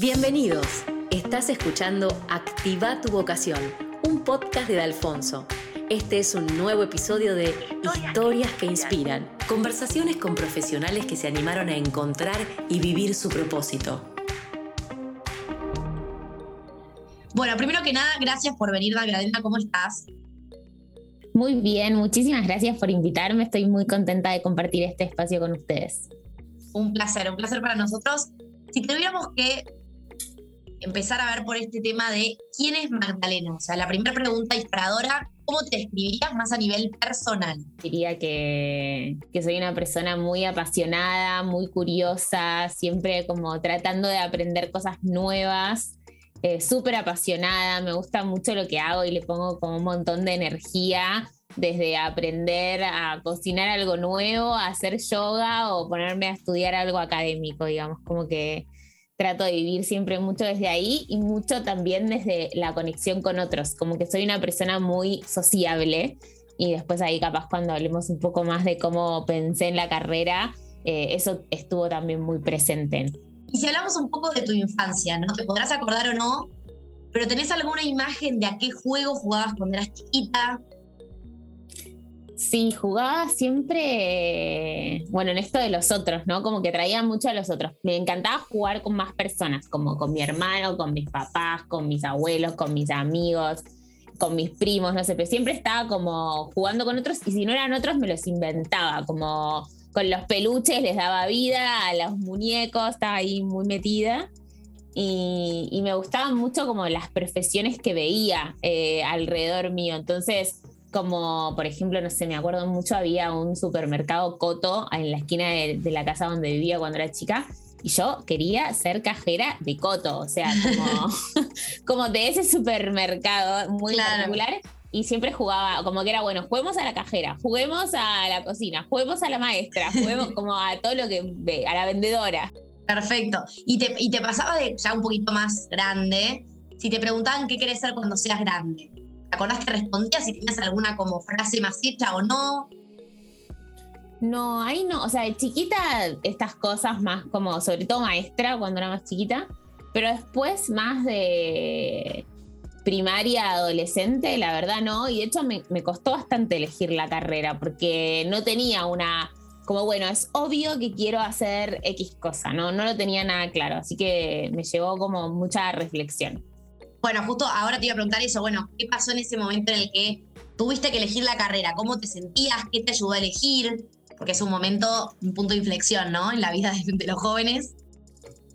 Bienvenidos. Estás escuchando Activa tu vocación, un podcast de Alfonso. Este es un nuevo episodio de Historias que inspiran, conversaciones con profesionales que se animaron a encontrar y vivir su propósito. Bueno, primero que nada, gracias por venir, Magdalena, ¿cómo estás? Muy bien, muchísimas gracias por invitarme. Estoy muy contenta de compartir este espacio con ustedes. Un placer, un placer para nosotros. Si tuviéramos que empezar a ver por este tema de quién es Magdalena, o sea, la primera pregunta disparadora, ¿cómo te describirías más a nivel personal? Diría que, que soy una persona muy apasionada, muy curiosa, siempre como tratando de aprender cosas nuevas. Eh, súper apasionada, me gusta mucho lo que hago y le pongo como un montón de energía, desde aprender a cocinar algo nuevo, a hacer yoga o ponerme a estudiar algo académico, digamos, como que trato de vivir siempre mucho desde ahí y mucho también desde la conexión con otros, como que soy una persona muy sociable y después ahí capaz cuando hablemos un poco más de cómo pensé en la carrera, eh, eso estuvo también muy presente. Y si hablamos un poco de tu infancia, ¿no? Te podrás acordar o no, pero ¿tenés alguna imagen de a qué juego jugabas cuando eras chiquita? Sí, jugaba siempre, bueno, en esto de los otros, ¿no? Como que traía mucho a los otros. Me encantaba jugar con más personas, como con mi hermano, con mis papás, con mis abuelos, con mis amigos, con mis primos, no sé, pero siempre estaba como jugando con otros y si no eran otros me los inventaba, como con los peluches les daba vida, a los muñecos, estaba ahí muy metida. Y, me gustaban mucho como las profesiones que veía eh, alrededor mío. Entonces, como por ejemplo, no sé, me acuerdo mucho, había un supermercado Coto en la esquina de, la casa donde vivía cuando era chica. Y yo quería ser cajera de Coto, o sea, como, como de ese supermercado muy particular y siempre jugaba, como que era bueno, juguemos a la cajera, juguemos a la cocina, juguemos a la maestra, juguemos como a todo lo que ve, a la vendedora. Perfecto. Y te, y te pasaba de ya un poquito más grande, si te preguntaban qué querés ser cuando seas grande. ¿Te acordás que respondías si tenías alguna como frase más hecha o no? No, ahí no, o sea, de chiquita estas cosas más como, sobre todo maestra cuando era más chiquita, pero después más de primaria, adolescente, la verdad no, y de hecho me, costó bastante elegir la carrera porque no tenía una, como bueno, es obvio que quiero hacer X cosa, ¿no? No lo tenía nada claro, así que me llevó como mucha reflexión. Bueno, justo ahora te iba a preguntar eso, bueno, ¿qué pasó en ese momento en el que tuviste que elegir la carrera? ¿Cómo te sentías? ¿Qué te ayudó a elegir? Porque es un momento, un punto de inflexión, ¿no? En la vida de los jóvenes.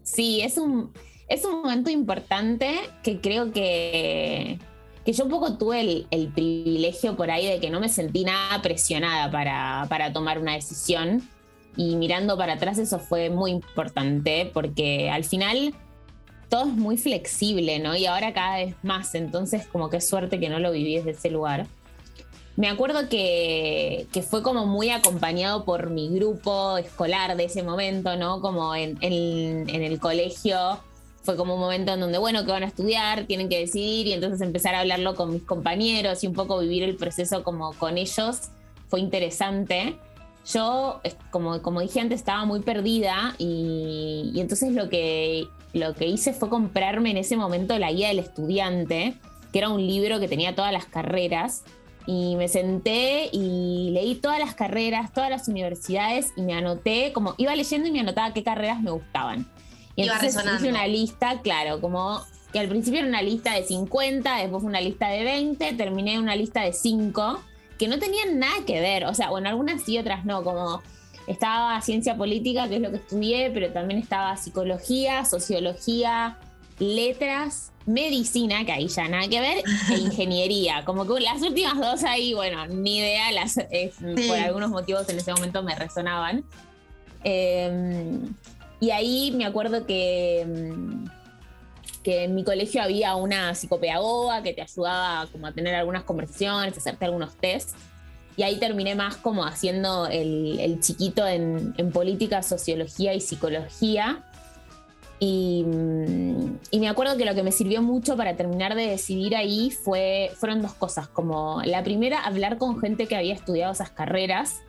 Sí, es un, es un momento importante que creo que, que yo un poco tuve el, privilegio por ahí de que no me sentí nada presionada para, para tomar una decisión. Y mirando para atrás eso fue muy importante porque al final todo es muy flexible, ¿no? Y ahora cada vez más, entonces como que suerte que no lo viví desde ese lugar. Me acuerdo que, que, fue como muy acompañado por mi grupo escolar de ese momento, ¿no? Como en, en, en el colegio fue como un momento en donde, bueno, que van a estudiar, tienen que decidir y entonces empezar a hablarlo con mis compañeros y un poco vivir el proceso como con ellos fue interesante. Yo, como, como dije antes, estaba muy perdida y, y entonces lo que, lo que hice fue comprarme en ese momento la guía del estudiante, que era un libro que tenía todas las carreras y me senté y leí todas las carreras, todas las universidades y me anoté, como iba leyendo y me anotaba qué carreras me gustaban. Y entonces hice una lista, claro, como que al principio era una lista de 50, después una lista de 20, terminé una lista de 5, que no tenían nada que ver, o sea, bueno, algunas sí, otras no, como estaba ciencia política, que es lo que estudié, pero también estaba psicología, sociología, letras, medicina, que ahí ya nada que ver, e ingeniería. Como que las últimas dos ahí, bueno, ni idea, las, por algunos motivos en ese momento me resonaban. Eh, y ahí me acuerdo que, que en mi colegio había una psicopedagoga que te ayudaba como a tener algunas conversaciones, a hacerte algunos tests. Y ahí terminé más como haciendo el, chiquito en, política, sociología y psicología. Y, mm, y, me acuerdo que lo que me sirvió mucho para terminar de decidir ahí fue, fueron dos cosas, como la primera, hablar con gente que había estudiado esas carreras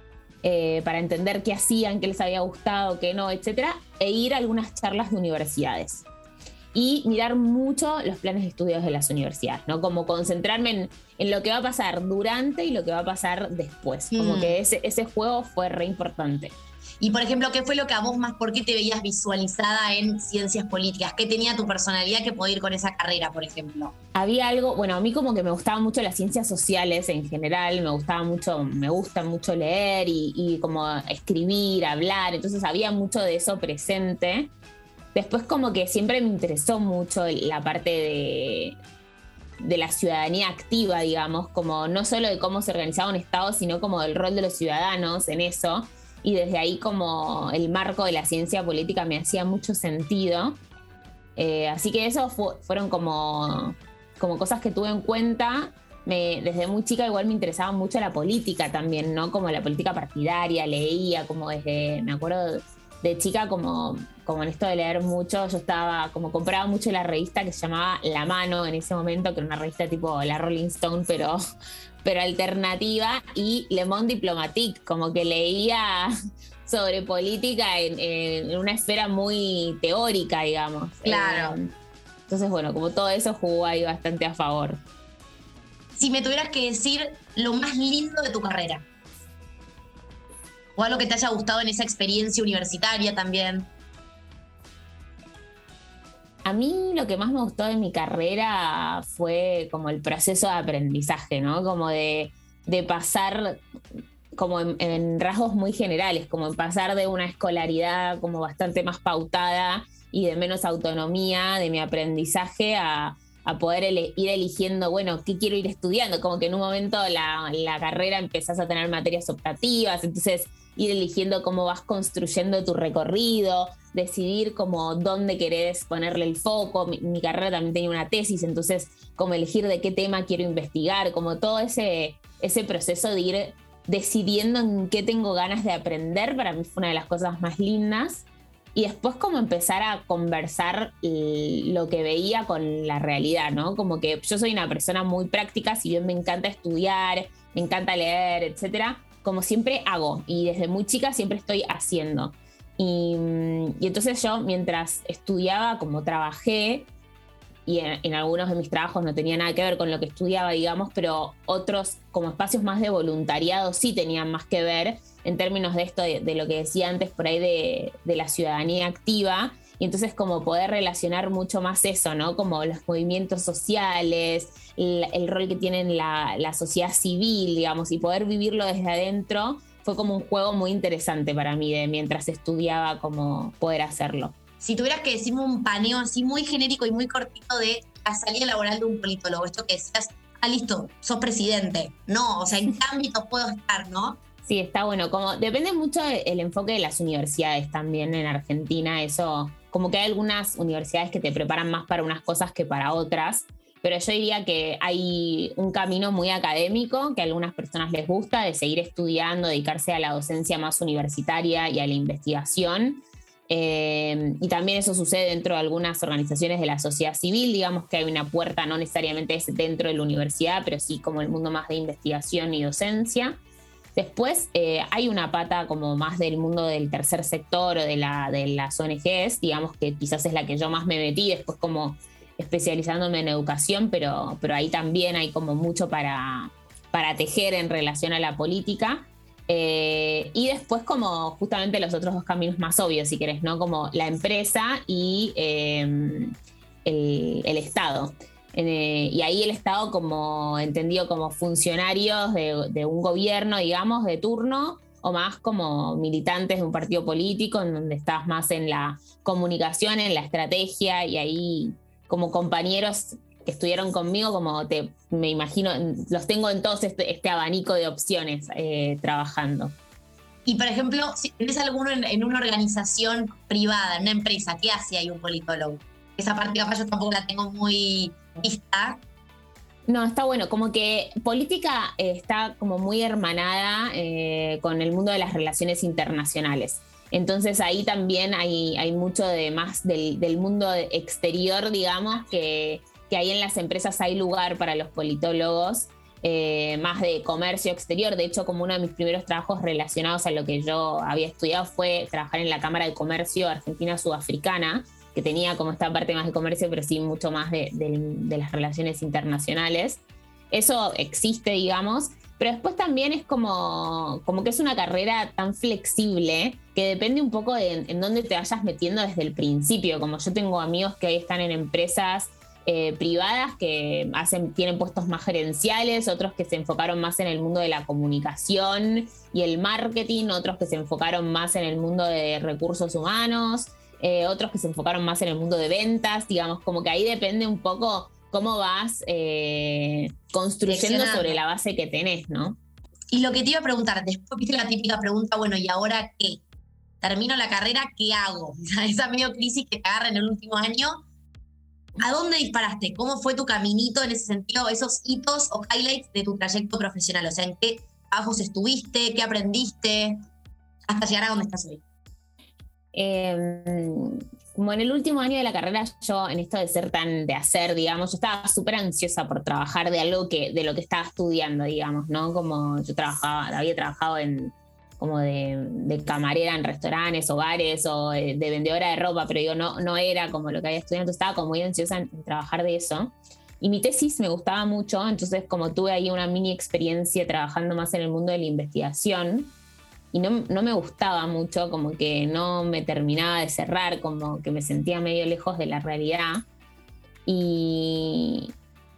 eh, para entender qué hacían, qué les había gustado, qué no, etcétera, e ir a algunas charlas de universidades. y mirar mucho los planes de estudios de las universidades, ¿no? Como concentrarme en, lo que va a pasar durante y lo que va a pasar después. Como mm. que ese, ese juego fue re importante. Y por ejemplo, ¿qué fue lo que a vos más, por qué te veías visualizada en ciencias políticas? ¿Qué tenía tu personalidad que podía ir con esa carrera, por ejemplo? Había algo, bueno, a mí como que me gustaban mucho las ciencias sociales en general, me gustaba mucho, me gusta mucho leer y, como escribir, hablar, entonces había mucho de eso presente. Después como que siempre me interesó mucho la parte de, de la ciudadanía activa, digamos, como no solo de cómo se organizaba un Estado, sino como del rol de los ciudadanos en eso y desde ahí como el marco de la ciencia política me hacía mucho sentido. Eh, así que eso fueron como, como cosas que tuve en cuenta. Me, desde muy chica igual me interesaba mucho la política también, ¿no? Como la política partidaria, leía como desde, me acuerdo de chica como, como en esto de leer mucho, yo estaba como compraba mucho la revista que se llamaba La Mano en ese momento, que era una revista tipo la Rolling Stone, pero pero alternativa, y Le Monde Diplomatique, como que leía sobre política en, una esfera muy teórica, digamos. Claro. Eh, entonces, bueno, como todo eso jugó ahí bastante a favor. Si me tuvieras que decir lo más lindo de tu carrera, o algo que te haya gustado en esa experiencia universitaria también. A mí lo que más me gustó de mi carrera fue como el proceso de aprendizaje, ¿no? Como de, pasar como en, rasgos muy generales, como en pasar de una escolaridad como bastante más pautada y de menos autonomía de mi aprendizaje a, poder ir eligiendo, bueno, qué quiero ir estudiando, como que en un momento la, la carrera empezás a tener materias optativas, entonces ir eligiendo cómo vas construyendo tu recorrido, decidir como dónde querés ponerle el foco. Mi, carrera también tenía una tesis, entonces como elegir de qué tema quiero investigar, como todo ese, ese proceso de ir decidiendo en qué tengo ganas de aprender, para mí fue una de las cosas más lindas. Y después como empezar a conversar lo que veía con la realidad, ¿no? Como que yo soy una persona muy práctica, si bien me encanta estudiar, me encanta leer, etcétera, como siempre hago y desde muy chica siempre estoy haciendo. Y, entonces yo mientras estudiaba, como trabajé, y en, algunos de mis trabajos no tenía nada que ver con lo que estudiaba, digamos, pero otros como espacios más de voluntariado sí tenían más que ver en términos de esto, de, lo que decía antes por ahí de, de la ciudadanía activa y entonces como poder relacionar mucho más eso, ¿no? Como los movimientos sociales, el, rol que tiene la, la, sociedad civil, digamos, y poder vivirlo desde adentro fue como un juego muy interesante para mí de mientras estudiaba cómo poder hacerlo. Si tuvieras que decirme un paneo así muy genérico y muy cortito de la salida laboral de un politólogo, esto que decías, ah, listo, sos presidente. No, o sea, ¿en qué ámbito puedo estar, no? Sí, está bueno. Como depende mucho el enfoque de las universidades también en Argentina. Eso como que hay algunas universidades que te preparan más para unas cosas que para otras, pero yo diría que hay un camino muy académico que a algunas personas les gusta, de seguir estudiando, dedicarse a la docencia más universitaria y a la investigación. Eh, y también eso sucede dentro de algunas organizaciones de la sociedad civil, digamos que hay una puerta, no necesariamente dentro de la universidad, pero sí como el mundo más de investigación y docencia. Después eh, hay una pata como más del mundo del tercer sector o de, la, de las ONGs, digamos que quizás es la que yo más me metí, después como especializándome en educación, pero, pero ahí también hay como mucho para, para tejer en relación a la política. Eh, y después como justamente los otros dos caminos más obvios, si querés, ¿no? Como la empresa y eh, el, el Estado. Eh, y ahí el Estado como entendido como funcionarios de, un gobierno, digamos, de turno, o más como militantes de un partido político, en donde estás más en la comunicación, en la estrategia, y ahí como compañeros que estuvieron conmigo, como te, me imagino, los tengo en todo este, este abanico de opciones eh, trabajando. Y por ejemplo, si tienes alguno en, en, una organización privada, en una empresa, ¿qué hace ahí un politólogo? Esa parte capaz yo tampoco la tengo muy No, está bueno, como que política eh, está como muy hermanada eh, con el mundo de las relaciones internacionales. Entonces ahí también hay, hay mucho de más del, mundo exterior, digamos, que, que, ahí en las empresas hay lugar para los politólogos, eh, más de comercio exterior. De hecho, como uno de mis primeros trabajos relacionados a lo que yo había estudiado fue trabajar en la Cámara de Comercio Argentina-Sudafricana, que tenía como esta parte más de comercio, pero sí mucho más de, de las relaciones internacionales. Eso existe, digamos, pero después también es como, como que es una carrera tan flexible que depende un poco de en, dónde te vayas metiendo desde el principio. Como yo tengo amigos que hoy están en empresas eh, privadas que hacen, tienen puestos más gerenciales, otros que se enfocaron más en el mundo de la comunicación y el marketing, otros que se enfocaron más en el mundo de recursos humanos, eh, otros que se enfocaron más en el mundo de ventas, digamos, como que ahí depende un poco cómo vas eh, construyendo sobre la base que tenés, ¿no? Y lo que te iba a preguntar, después viste la típica pregunta, bueno, ¿y ahora qué? Termino la carrera, ¿qué hago? Esa medio crisis que te agarra en el último año. ¿A dónde disparaste? ¿Cómo fue tu caminito en ese sentido, esos hitos o highlights de tu trayecto profesional? O sea, ¿en qué trabajos estuviste? ¿Qué aprendiste? Hasta llegar a donde estás hoy. Eh, como en el último año de la carrera, yo en esto de ser tan de hacer, digamos, yo estaba súper ansiosa por trabajar de algo que, de lo que estaba estudiando, digamos, ¿no? Como yo trabajaba, había trabajado en como de, camarera en restaurantes o bares o de, vendedora de ropa, pero yo no, no era como lo que había estudiado, entonces estaba como muy ansiosa en, trabajar de eso. Y mi tesis me gustaba mucho, entonces como tuve ahí una mini experiencia trabajando más en el mundo de la investigación, y no, me gustaba mucho, como que no me terminaba de cerrar, como que me sentía medio lejos de la realidad. Y,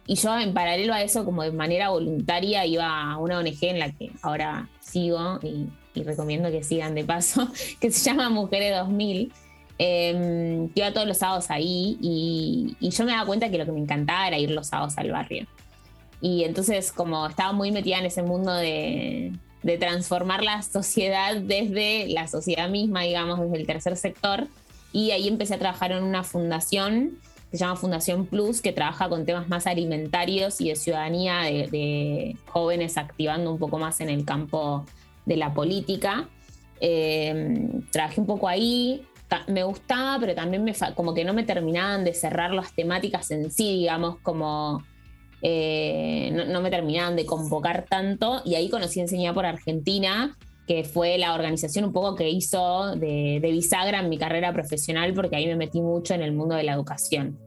y yo en paralelo a eso, como de manera voluntaria, iba a una ONG en la que ahora sigo y, recomiendo que sigan de paso, que se llama Mujeres 2000. Eh, iba todos los sábados ahí y, y, yo me daba cuenta que lo que me encantaba era ir los sábados al barrio. Y entonces como estaba muy metida en ese mundo de, de transformar la sociedad desde la sociedad misma, digamos, desde el tercer sector. Y ahí empecé a trabajar en una fundación que se llama Fundación Plus, que trabaja con temas más alimentarios y de ciudadanía de, jóvenes activando un poco más en el campo de la política. Eh, trabajé un poco ahí, me gustaba, pero también me, como que no me terminaban de cerrar las temáticas en sí, digamos, como eh, no, me terminaban de convocar tanto y ahí conocí Enseñar por Argentina, que fue la organización un poco que hizo de, bisagra en mi carrera profesional porque ahí me metí mucho en el mundo de la educación.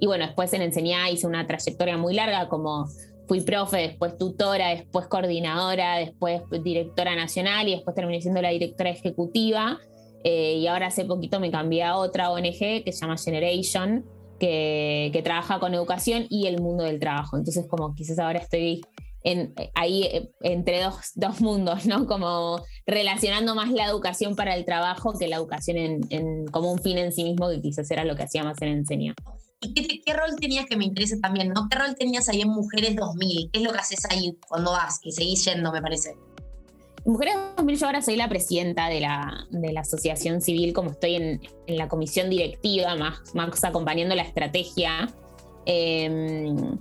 Y bueno, después en Enseñar hice una trayectoria muy larga como fui profe, después tutora, después coordinadora, después directora nacional y después terminé siendo la directora ejecutiva. Eh, y ahora hace poquito me cambié a otra ONG que se llama Generation, que, trabaja con educación y el mundo del trabajo. Entonces, como quizás ahora estoy en, ahí eh, entre dos, dos, mundos, ¿no? Como relacionando más la educación para el trabajo que la educación en, como un fin en sí mismo, que quizás era lo que hacía más en Enseña. ¿Y qué, qué, rol tenías que me interesa también, ¿no? ¿Qué rol tenías ahí en Mujeres 2000? ¿Qué es lo que haces ahí cuando vas? Que seguís yendo, me parece. Mujeres 2000, yo ahora soy la presidenta de la, de la asociación civil, como estoy en, en, la comisión directiva, más, más acompañando la estrategia. Em,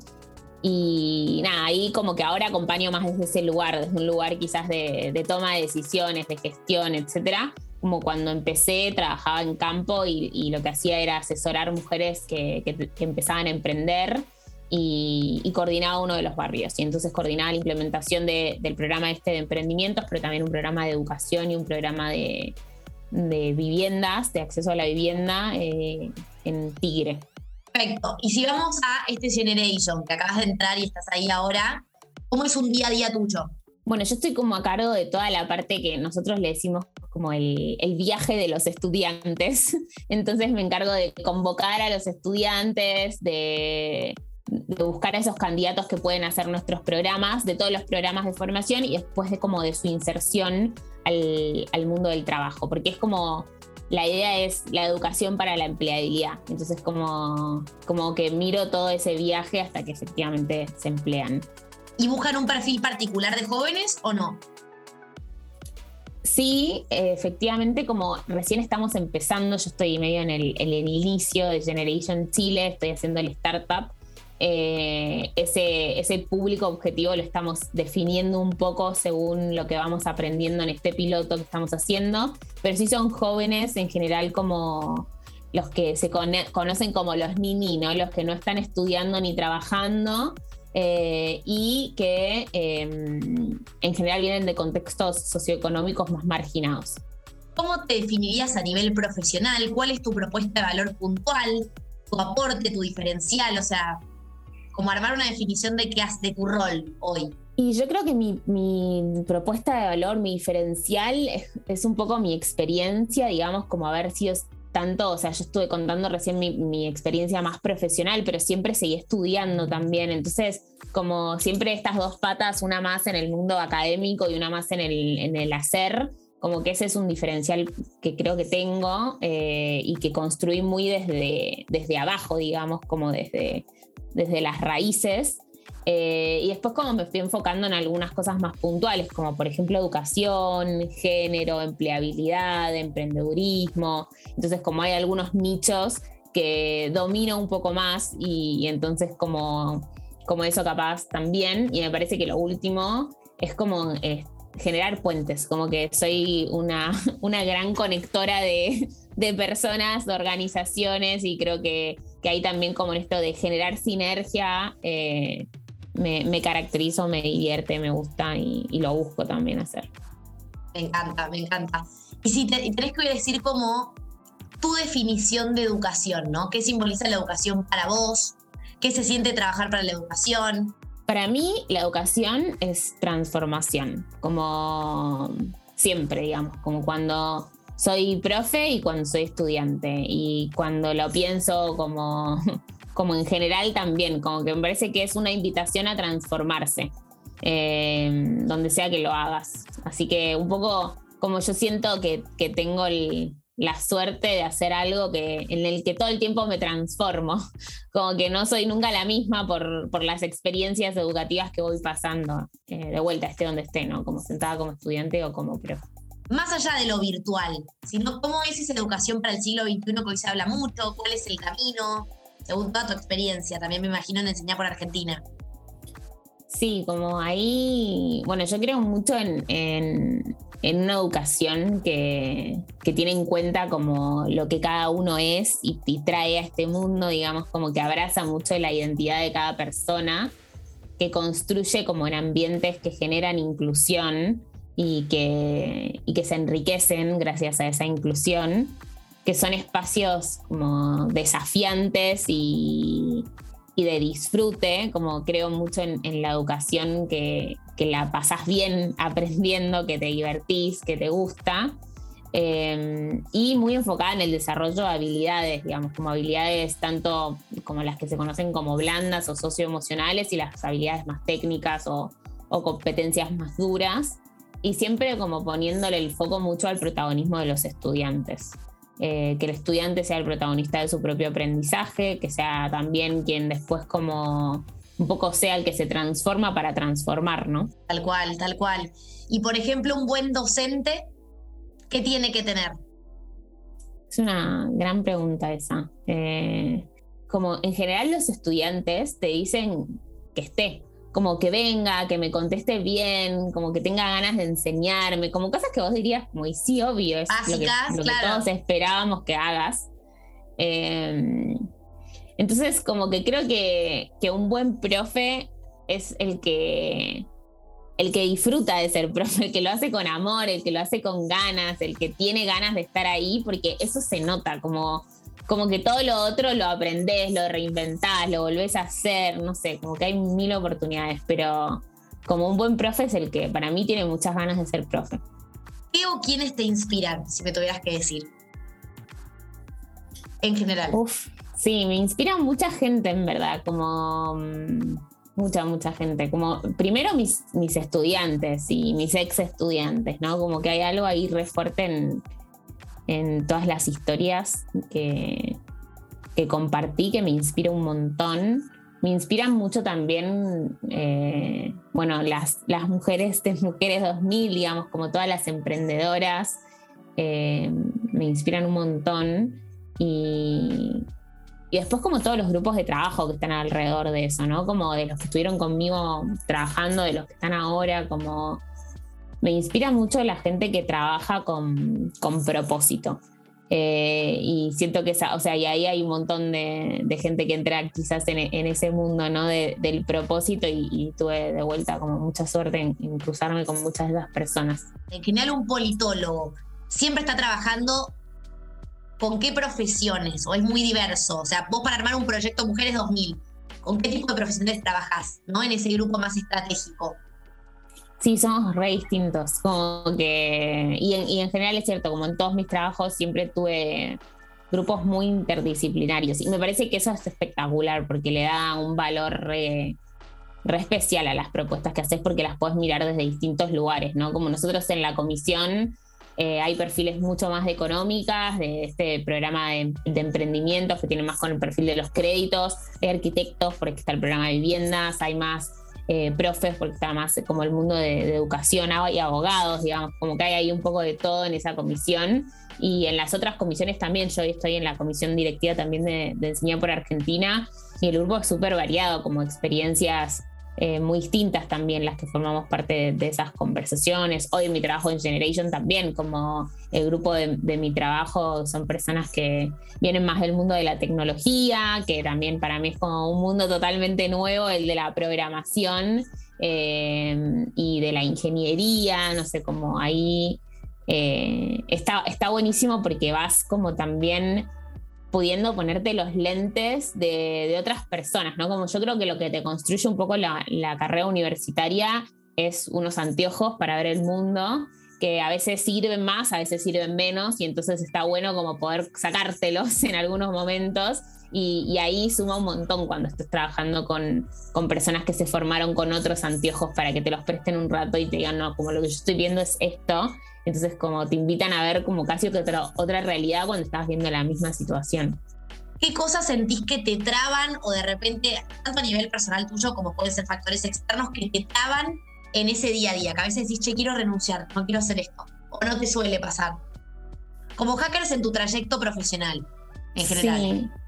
y nada, ahí como que ahora acompaño más desde ese lugar, desde un lugar quizás de, de toma de decisiones, de gestión, etcétera. Como cuando empecé, trabajaba en campo y, y, lo que hacía era asesorar mujeres que, que, que empezaban a emprender y, coordinaba uno de los barrios. Y entonces coordinaba la implementación del programa este de emprendimientos, pero también un programa de educación y un programa de, viviendas, de acceso a la vivienda eh, en Tigre. Perfecto. Y si vamos a este Generation, que acabas de entrar y estás ahí ahora, ¿cómo es un día a día tuyo? Bueno, yo estoy como a cargo de toda la parte que nosotros le decimos como el, el, viaje de los estudiantes. Entonces me encargo de convocar a los estudiantes, de de buscar a esos candidatos que pueden hacer nuestros programas, de todos los programas de formación y después de como de su inserción al, mundo del trabajo, porque es como la idea es la educación para la empleabilidad. Entonces como, como que miro todo ese viaje hasta que efectivamente se emplean. ¿Y buscan un perfil particular de jóvenes o no? Sí, efectivamente, como recién estamos empezando, yo estoy medio en el, en el inicio de Generation Chile, estoy haciendo el startup eh, ese, ese público objetivo lo estamos definiendo un poco según lo que vamos aprendiendo en este piloto que estamos haciendo, pero sí son jóvenes en general como los que se conocen como los nini, los que no están estudiando ni trabajando eh, y que em, en general vienen de contextos socioeconómicos más marginados. ¿cómo te definirías a nivel profesional? ¿Cuál es tu propuesta de valor puntual? ¿Tu aporte, tu diferencial? O sea, como armar una definición de qué haces de tu rol hoy. Y yo creo que mi, propuesta de valor, mi diferencial, es, un poco mi experiencia, digamos, como haber sido tanto, o sea, yo estuve contando recién mi, experiencia más profesional, pero siempre seguí estudiando también. Entonces, como siempre estas dos patas, una más en el mundo académico y una más en el, en el hacer, como que ese es un diferencial que creo que tengo eh, y que construí muy desde, desde abajo, digamos, como desde, desde las raíces. Eh, y después como me fui enfocando en algunas cosas más puntuales, como por ejemplo educación, género, empleabilidad, emprendedurismo. Entonces como hay algunos nichos que domino un poco más y, entonces como, como eso capaz también. Y me parece que lo último es como eh, generar puentes, como que soy una, una gran conectora de, de personas, de organizaciones y creo que, que ahí también como en esto de generar sinergia eh, me, caracterizo, me divierte, me gusta y, lo busco también hacer. Me encanta, me encanta. Y si te, tenés que decir como tu definición de educación, ¿no? ¿Qué simboliza la educación para vos? ¿Qué se siente trabajar para la educación? Para mí, la educación es transformación, como siempre, digamos, como cuando soy profe y cuando soy estudiante. Y cuando lo pienso como, como en general también, como que me parece que es una invitación a transformarse, eh, donde sea que lo hagas. Así que un poco como yo siento que, tengo la suerte de hacer algo que, en el que todo el tiempo me transformo, como que no soy nunca la misma por, por las experiencias educativas que voy pasando, eh, de vuelta esté donde esté, ¿no? Como sentada como estudiante o como profe más allá de lo virtual, sino cómo es esa educación para el siglo XXI que hoy se habla mucho, cuál es el camino, según toda tu experiencia, también me imagino en enseñar por Argentina. Sí, como ahí, bueno, yo creo mucho en, una educación que, tiene en cuenta como lo que cada uno es y, y, trae a este mundo, digamos, como que abraza mucho la identidad de cada persona, que construye como en ambientes que generan inclusión y que, que se enriquecen gracias a esa inclusión, que son espacios como desafiantes y, de disfrute, como creo mucho en, la educación que, la pasas bien aprendiendo, que te divertís, que te gusta. Eh, y muy enfocada en el desarrollo de habilidades, digamos, como habilidades tanto como las que se conocen como blandas o socioemocionales y las habilidades más técnicas o, o competencias más duras y siempre como poniéndole el foco mucho al protagonismo de los estudiantes. Eh, que el estudiante sea el protagonista de su propio aprendizaje, que sea también quien después como un poco sea el que se transforma para transformar, ¿no? Tal cual, tal cual. Y por ejemplo, un buen docente, ¿qué tiene que tener? Es una gran pregunta esa. Eh, como en general los estudiantes te dicen que esté, como que venga, que me conteste bien, como que tenga ganas de enseñarme, como cosas que vos dirías como, y sí, obvio, es lo, que, todos esperábamos que hagas. Em, entonces, como que creo que, que, un buen profe es el que, el que disfruta de ser profe, el que lo hace con amor, el que lo hace con ganas, el que tiene ganas de estar ahí, porque eso se nota, como como que todo lo otro lo aprendés, lo reinventás, lo volvés a hacer, no sé, como que hay mil oportunidades, pero como un buen profe es el que para mí tiene muchas ganas de ser profe. ¿Qué o quiénes te inspiran, si me tuvieras que decir? En general. Uf, sí, me inspira mucha gente, en verdad, como mm, mucha, mucha gente. Como primero mis, mis estudiantes y mis ex estudiantes, ¿no? Como que hay algo ahí re fuerte en en todas las historias que, que compartí, que me inspira un montón. Me inspiran mucho también, eh, bueno, las, las mujeres de Mujeres 2000, digamos, como todas las emprendedoras, eh, me inspiran un montón. Y, y después como todos los grupos de trabajo que están alrededor de eso, ¿no? Como de los que estuvieron conmigo trabajando, de los que están ahora, como me inspira mucho la gente que trabaja con, propósito. Eh, y siento que o sea, y ahí hay un montón de, gente que entra quizás en, ese mundo, ¿no? del propósito y, tuve de vuelta como mucha suerte en, cruzarme con muchas de esas personas. En general un politólogo siempre está trabajando con qué profesiones, o es muy diverso. O sea, vos para armar un proyecto Mujeres 2000, ¿con qué tipo de profesionales trabajás, ¿no? En ese grupo más estratégico. Sí, somos re distintos. Como que, y en, general es cierto, como en todos mis trabajos siempre tuve grupos muy interdisciplinarios. Y me parece que eso es espectacular porque le da un valor re, especial a las propuestas que haces porque las puedes mirar desde distintos lugares, ¿no? Como nosotros en la comisión eh, hay perfiles mucho más de económicas, de este programa de, emprendimientos que tiene más con el perfil de los créditos, hay arquitectos porque está el programa de viviendas, hay más eh, profes porque está más como el mundo de, de educación y abogados, digamos, como que hay ahí un poco de todo en esa comisión y en las otras comisiones también. Yo estoy en la comisión directiva también de, Enseñar por Argentina y el grupo es súper variado, como experiencias eh, muy distintas también las que formamos parte de, esas conversaciones. Hoy mi trabajo en Generation también, como el grupo de, mi trabajo son personas que vienen más del mundo de la tecnología, que también para mí es como un mundo totalmente nuevo, el de la programación eh, y de la ingeniería, no sé, como ahí eh, está, está buenísimo porque vas como también pudiendo ponerte los lentes de, otras personas, ¿no? Como yo creo que lo que te construye un poco la, carrera universitaria es unos anteojos para ver el mundo que a veces sirven más, a veces sirven menos, y entonces está bueno como poder sacártelos en algunos momentos. Y, ahí suma un montón cuando estés trabajando con, con, personas que se formaron con otros anteojos para que te los presten un rato y te digan, no, como lo que yo estoy viendo es esto, entonces como te invitan a ver como casi otra, otra realidad cuando estás viendo la misma situación. ¿Qué cosas sentís que te traban o de repente, tanto a nivel personal tuyo como pueden ser factores externos, que te traban en ese día a día? Que a veces decís, che, quiero renunciar, no quiero hacer esto. O no te suele pasar. Como hackers en tu trayecto profesional, en general. Sí.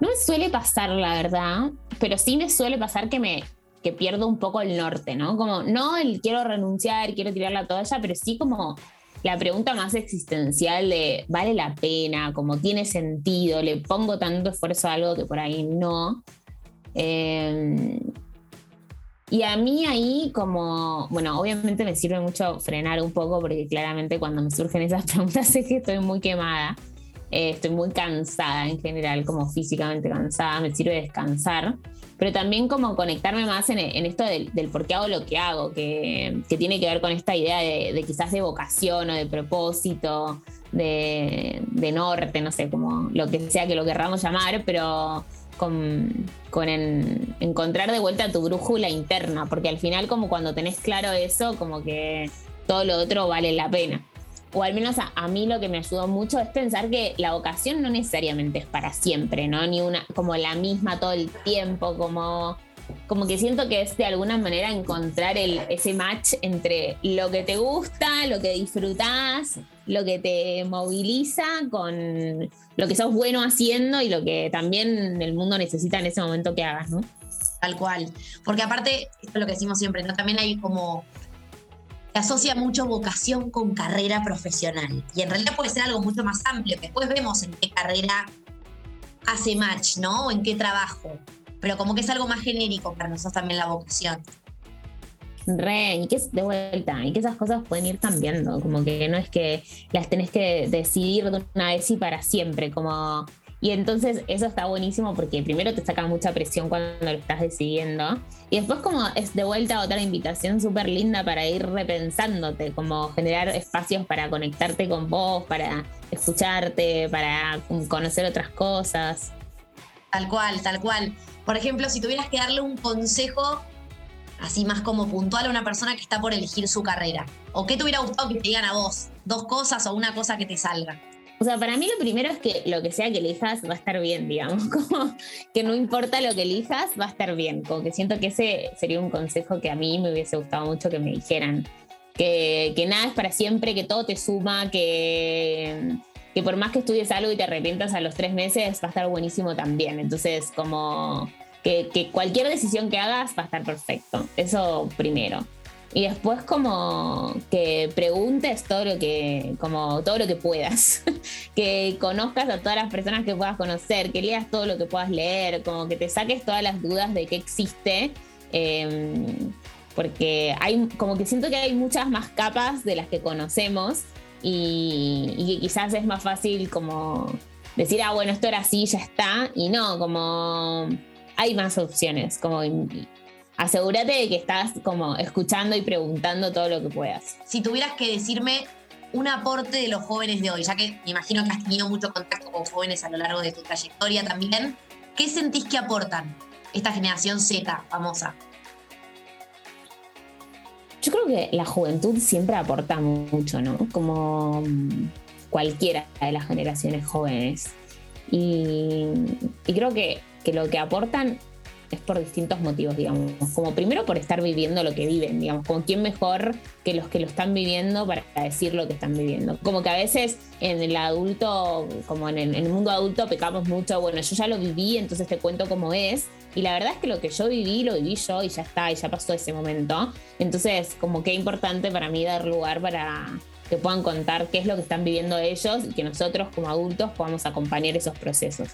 No me suele pasar, la verdad, pero sí me suele pasar que me, que pierdo un poco el norte, ¿no? Como, no el quiero renunciar, quiero tirar la toalla, pero sí como la pregunta más existencial de, ¿vale la pena? Como, ¿tiene sentido? ¿Le pongo tanto esfuerzo a algo que por ahí no? Em, y a mí ahí como, bueno, obviamente me sirve mucho frenar un poco porque claramente cuando me surgen esas preguntas sé que estoy muy quemada, eh, estoy muy cansada en general, como físicamente cansada, me sirve descansar pero también como conectarme más en, esto del, por qué hago lo que hago, que, tiene que ver con esta idea de, quizás de vocación o de propósito, de, norte, no sé, como lo que sea que lo querramos llamar, pero con, encontrar de vuelta tu brújula interna, porque al final como cuando tenés claro eso, como que todo lo otro vale la pena o al menos a, mí lo que me ayudó mucho es pensar que la vocación no necesariamente es para siempre, ¿no? Ni una, como la misma todo el tiempo, como, como que siento que es de alguna manera encontrar el, ese match entre lo que te gusta, lo que disfrutás, lo que te moviliza con lo que sos bueno haciendo y lo que también el mundo necesita en ese momento que hagas, ¿no? Tal cual. Porque aparte, esto es lo que decimos siempre, ¿no? También hay como asocia mucho vocación con carrera profesional. Y en realidad puede ser algo mucho más amplio, que después vemos en qué carrera hace match, ¿no? O en qué trabajo. Pero como que es algo más genérico para nosotros también la vocación. Re, y que es de vuelta, y que esas cosas pueden ir cambiando, como que no es que las tenés que decidir de una vez y para siempre, como y entonces eso está buenísimo porque primero te saca mucha presión cuando lo estás decidiendo. Y después como es de vuelta otra invitación súper linda para ir repensándote, como generar espacios para conectarte con vos, para escucharte, para conocer otras cosas. Tal cual, tal cual. Por ejemplo, si tuvieras que darle un consejo así más como puntual a una persona que está por elegir su carrera, ¿o qué te hubiera gustado que te digan a vos? Dos cosas o una cosa que te salga. O sea, para mí lo primero es que lo que sea que elijas va a estar bien, digamos, como que no importa lo que elijas, va a estar bien, como que siento que ese sería un consejo que a mí me hubiese gustado mucho que me dijeran, que, que nada es para siempre, que todo te suma, que, que por más que estudies algo y te arrepientas a los tres meses, va a estar buenísimo también, entonces como que, que cualquier decisión que hagas va a estar perfecto, eso primero y después como que preguntes todo lo que, como todo lo que puedas, que conozcas a todas las personas que puedas conocer, que leas todo lo que puedas leer, como que te saques todas las dudas de qué existe, em, porque hay, como que siento que hay muchas más capas de las que conocemos y, y que quizás es más fácil como decir, ah, bueno, esto era así, ya está, y no, como hay más opciones, como asegúrate de que estás como escuchando y preguntando todo lo que puedas. Si tuvieras que decirme un aporte de los jóvenes de hoy, ya que me imagino que has tenido mucho contacto con jóvenes a lo largo de tu trayectoria también, ¿qué sentís que aportan esta generación Z famosa? Yo creo que la juventud siempre aporta mucho, ¿no? Como cualquiera de las generaciones jóvenes. Y, creo que, que lo que aportan es por distintos motivos, digamos. Como primero por estar viviendo lo que viven, digamos. Como quién mejor que los que lo están viviendo para decir lo que están viviendo. Como que a veces en el adulto, como en el, mundo adulto, pecamos mucho. Bueno, yo ya lo viví, entonces te cuento cómo es. Y la verdad es que lo que yo viví, lo viví yo y ya está, y ya pasó ese momento. Entonces, como que importante para mí dar lugar para que puedan contar qué es lo que están viviendo ellos y que nosotros como adultos podamos acompañar esos procesos.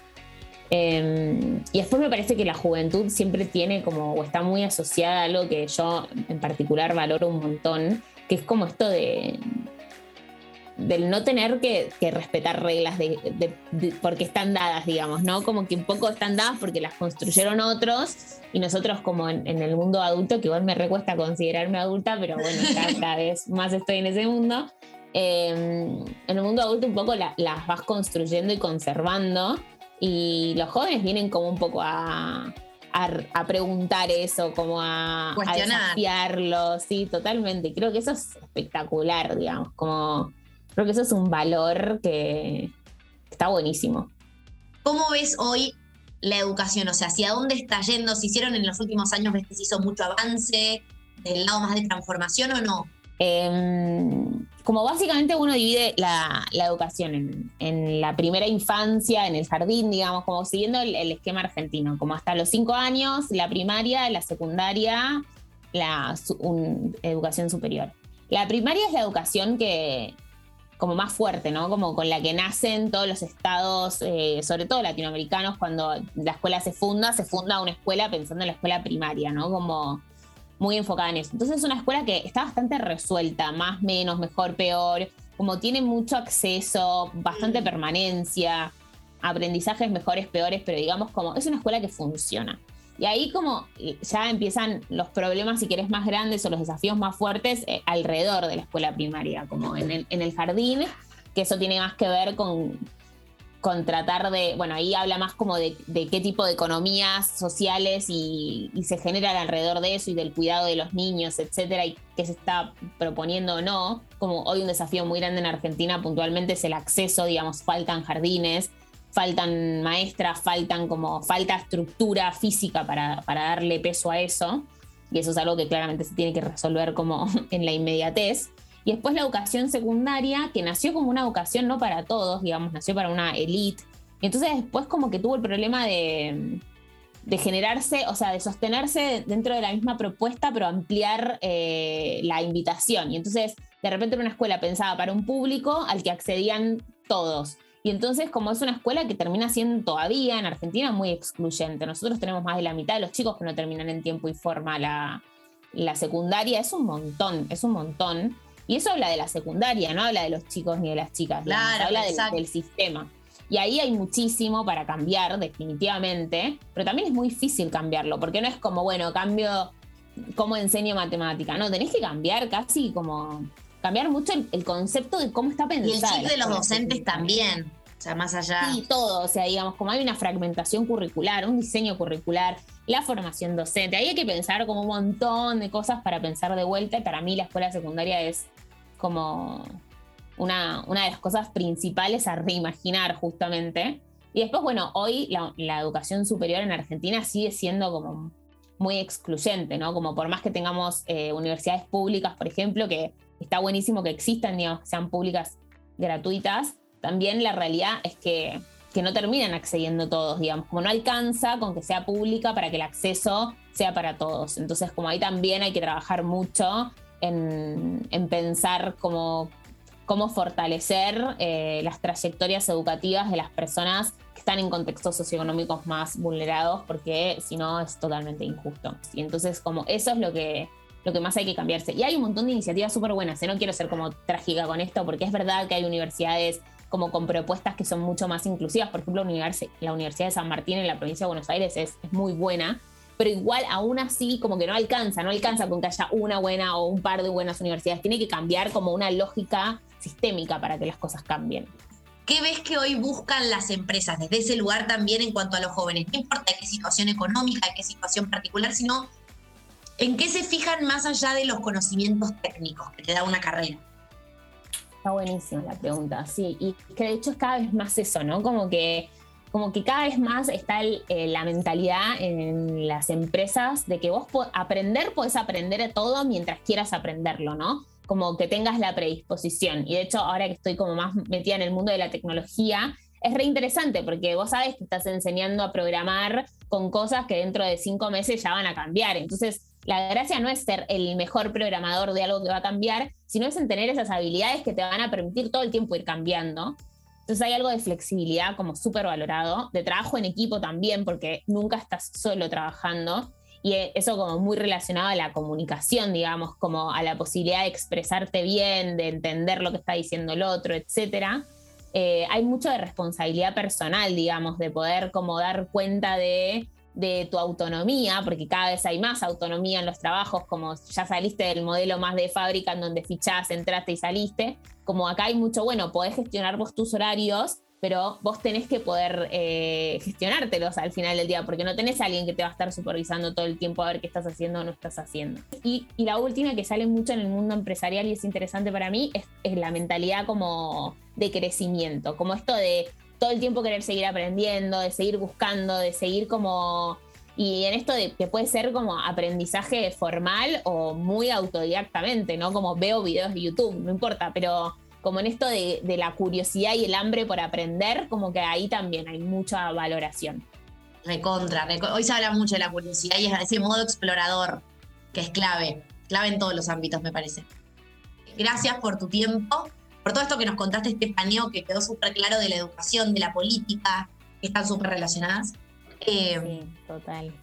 Em, y después me parece que la juventud siempre tiene como, o está muy asociada a algo que yo en particular valoro un montón, que es como esto de del no tener que, respetar reglas de, porque están dadas, digamos, ¿no? Como que un poco están dadas porque las construyeron otros y nosotros como en, el mundo adulto, que igual me recuesta considerarme adulta, pero bueno, cada, vez más estoy en ese mundo, em, en el mundo adulto un poco las vas construyendo y conservando y los jóvenes vienen como un poco a, a, preguntar eso, como a, a desafiarlo, sí, totalmente. Creo que eso es espectacular, digamos, como creo que eso es un valor que está buenísimo. ¿Cómo ves hoy la educación? O sea, ¿hacia dónde está yendo? ¿Se hicieron en los últimos años, ves que se hizo mucho avance del lado más de transformación o no? Em, como básicamente uno divide la, educación en, la primera infancia, en el jardín, digamos, como siguiendo el, esquema argentino, como hasta los cinco años, la primaria, la secundaria, la educación superior. La primaria es la educación que como más fuerte, ¿no? Como con la que nacen todos los estados, eh, sobre todo latinoamericanos, cuando la escuela se funda, se funda una escuela pensando en la escuela primaria, ¿no? Como muy enfocada en eso. Entonces es una escuela que está bastante resuelta, más, menos, mejor, peor, como tiene mucho acceso, bastante permanencia, aprendizajes mejores, peores, pero digamos como es una escuela que funciona. Y ahí como ya empiezan los problemas, si querés, más grandes o los desafíos más fuertes eh, alrededor de la escuela primaria, como en el, en el jardín, que eso tiene más que ver con con tratar de, bueno, ahí habla más como de, qué tipo de economías sociales y, se generan alrededor de eso y del cuidado de los niños, etcétera, y qué se está proponiendo o no. Como hoy un desafío muy grande en Argentina puntualmente es el acceso, digamos, faltan jardines, faltan maestras, faltan como, falta estructura física para, para darle peso a eso. Y eso es algo que claramente se tiene que resolver como en la inmediatez. Y después la educación secundaria, que nació como una educación no para todos, digamos, nació para una elite. Y entonces después como que tuvo el problema de, generarse, o sea, de sostenerse dentro de la misma propuesta, pero ampliar eh, la invitación. Y entonces de repente era una escuela pensada para un público al que accedían todos. Y entonces, como es una escuela que termina siendo todavía en Argentina muy excluyente, nosotros tenemos más de la mitad de los chicos que no terminan en tiempo y forma la, la secundaria, es un montón, es un montón. Y eso habla de la secundaria, no habla de los chicos ni de las chicas, habla del, sistema. Y ahí hay muchísimo para cambiar, definitivamente, pero también es muy difícil cambiarlo, porque no es como, bueno, cambio cómo enseño matemática, no, tenés que cambiar casi como, cambiar mucho el, concepto de cómo está pensado. Y el chip de los docentes también. O sea, más allá. Sí, todo. O sea, digamos, como hay una fragmentación curricular, un diseño curricular, la formación docente. Ahí hay que pensar como un montón de cosas para pensar de vuelta. Y para mí la escuela secundaria es como una, una de las cosas principales a reimaginar justamente. Y después, bueno, hoy la, educación superior en Argentina sigue siendo como muy excluyente, ¿no? Como por más que tengamos eh, universidades públicas, por ejemplo, que está buenísimo que existan, digamos, que sean públicas gratuitas, también la realidad es que, que, no terminan accediendo todos, digamos, como no alcanza con que sea pública para que el acceso sea para todos. Entonces, como ahí también hay que trabajar mucho en, pensar cómo, cómo fortalecer eh, las trayectorias educativas de las personas que están en contextos socioeconómicos más vulnerados, porque si no es totalmente injusto. Y entonces como eso es lo que, lo que más hay que cambiarse. Y hay un montón de iniciativas súper buenas, ¿eh? no quiero ser como trágica con esto, porque es verdad que hay universidades como con propuestas que son mucho más inclusivas. Por ejemplo, la Universidad de San Martín en la provincia de Buenos Aires es, muy buena, pero igual aún así como que no alcanza, no alcanza con que haya una buena o un par de buenas universidades. Tiene que cambiar como una lógica sistémica para que las cosas cambien. ¿Qué ves que hoy buscan las empresas desde ese lugar también en cuanto a los jóvenes? No importa qué situación económica, qué situación particular, sino en qué se fijan más allá de los conocimientos técnicos que te da una carrera. Está buenísima la pregunta, sí, y que de hecho es cada vez más eso, ¿no? Como que, como que cada vez más está eh, la mentalidad en las empresas de que vos aprender, podés aprender todo mientras quieras aprenderlo, ¿no? Como que tengas la predisposición. Y de hecho, ahora que estoy como más metida en el mundo de la tecnología, es re interesante porque vos sabes que estás enseñando a programar con cosas que dentro de cinco meses ya van a cambiar. Entonces, la gracia no es ser el mejor programador de algo que va a cambiar, sino es en tener esas habilidades que te van a permitir todo el tiempo ir cambiando. Entonces hay algo de flexibilidad como súper valorado, de trabajo en equipo también, porque nunca estás solo trabajando. Y eso como muy relacionado a la comunicación, digamos, como a la posibilidad de expresarte bien, de entender lo que está diciendo el otro, etc. Eh, hay mucho de responsabilidad personal, digamos, de poder como dar cuenta de de tu autonomía, porque cada vez hay más autonomía en los trabajos, como ya saliste del modelo más de fábrica en donde fichás, entraste y saliste, como acá hay mucho, bueno, podés gestionar vos tus horarios, pero vos tenés que poder eh, gestionártelos al final del día, porque no tenés a alguien que te va a estar supervisando todo el tiempo a ver qué estás haciendo o no estás haciendo. Y, la última que sale mucho en el mundo empresarial y es interesante para mí es, es la mentalidad como de crecimiento, como esto de todo el tiempo querer seguir aprendiendo, de seguir buscando, de seguir como... Y en esto que puede ser como aprendizaje formal o muy autodidactamente, ¿no? Como veo videos de YouTube, no importa, pero como en esto de, la curiosidad y el hambre por aprender, como que ahí también hay mucha valoración. Recontra, hoy se habla mucho de la curiosidad y es ese modo explorador que es clave, clave en todos los ámbitos, me parece. Gracias por tu tiempo por todo esto que nos contaste, este paneo que quedó súper claro de la educación, de la política, que están súper relacionadas. Eh, sí, total.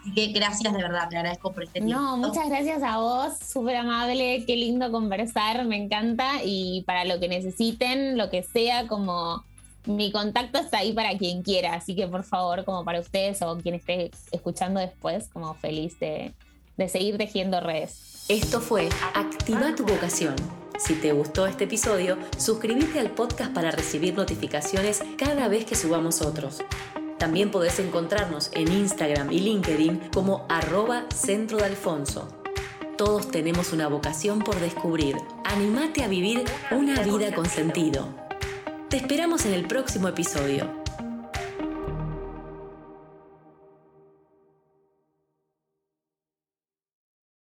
Así que gracias de verdad, te agradezco por este tiempo. No, muchas gracias a vos, súper amable, qué lindo conversar, me encanta. Y para lo que necesiten, lo que sea, como mi contacto está ahí para quien quiera, así que por favor, como para ustedes o quien esté escuchando después, como feliz de, de seguir tejiendo redes. Esto fue Activa tu vocación si te gustó este episodio, suscríbete al podcast para recibir notificaciones cada vez que subamos otros. También podés encontrarnos en Instagram y LinkedIn como arroba centro de Alfonso. Todos tenemos una vocación por descubrir. Animate a vivir una vida con sentido. Te esperamos en el próximo episodio.